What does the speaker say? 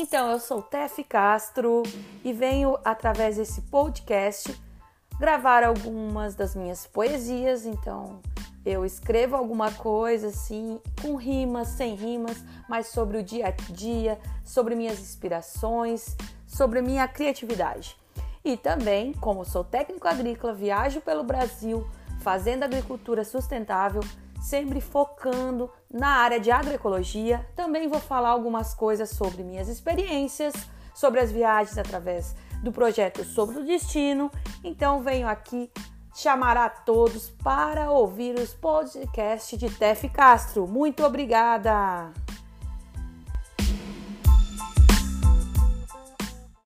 Então, eu sou Tef Castro e venho através desse podcast gravar algumas das minhas poesias. Então, eu escrevo alguma coisa assim, com rimas, sem rimas, mas sobre o dia a dia, sobre minhas inspirações, sobre minha criatividade. E também, como sou técnico agrícola, viajo pelo Brasil fazendo agricultura sustentável, sempre focando na área de agroecologia. Também vou falar algumas coisas sobre minhas experiências, sobre as viagens através do projeto Sobre o Destino. Então venho aqui chamar a todos para ouvir os podcasts de Tef Castro. Muito obrigada!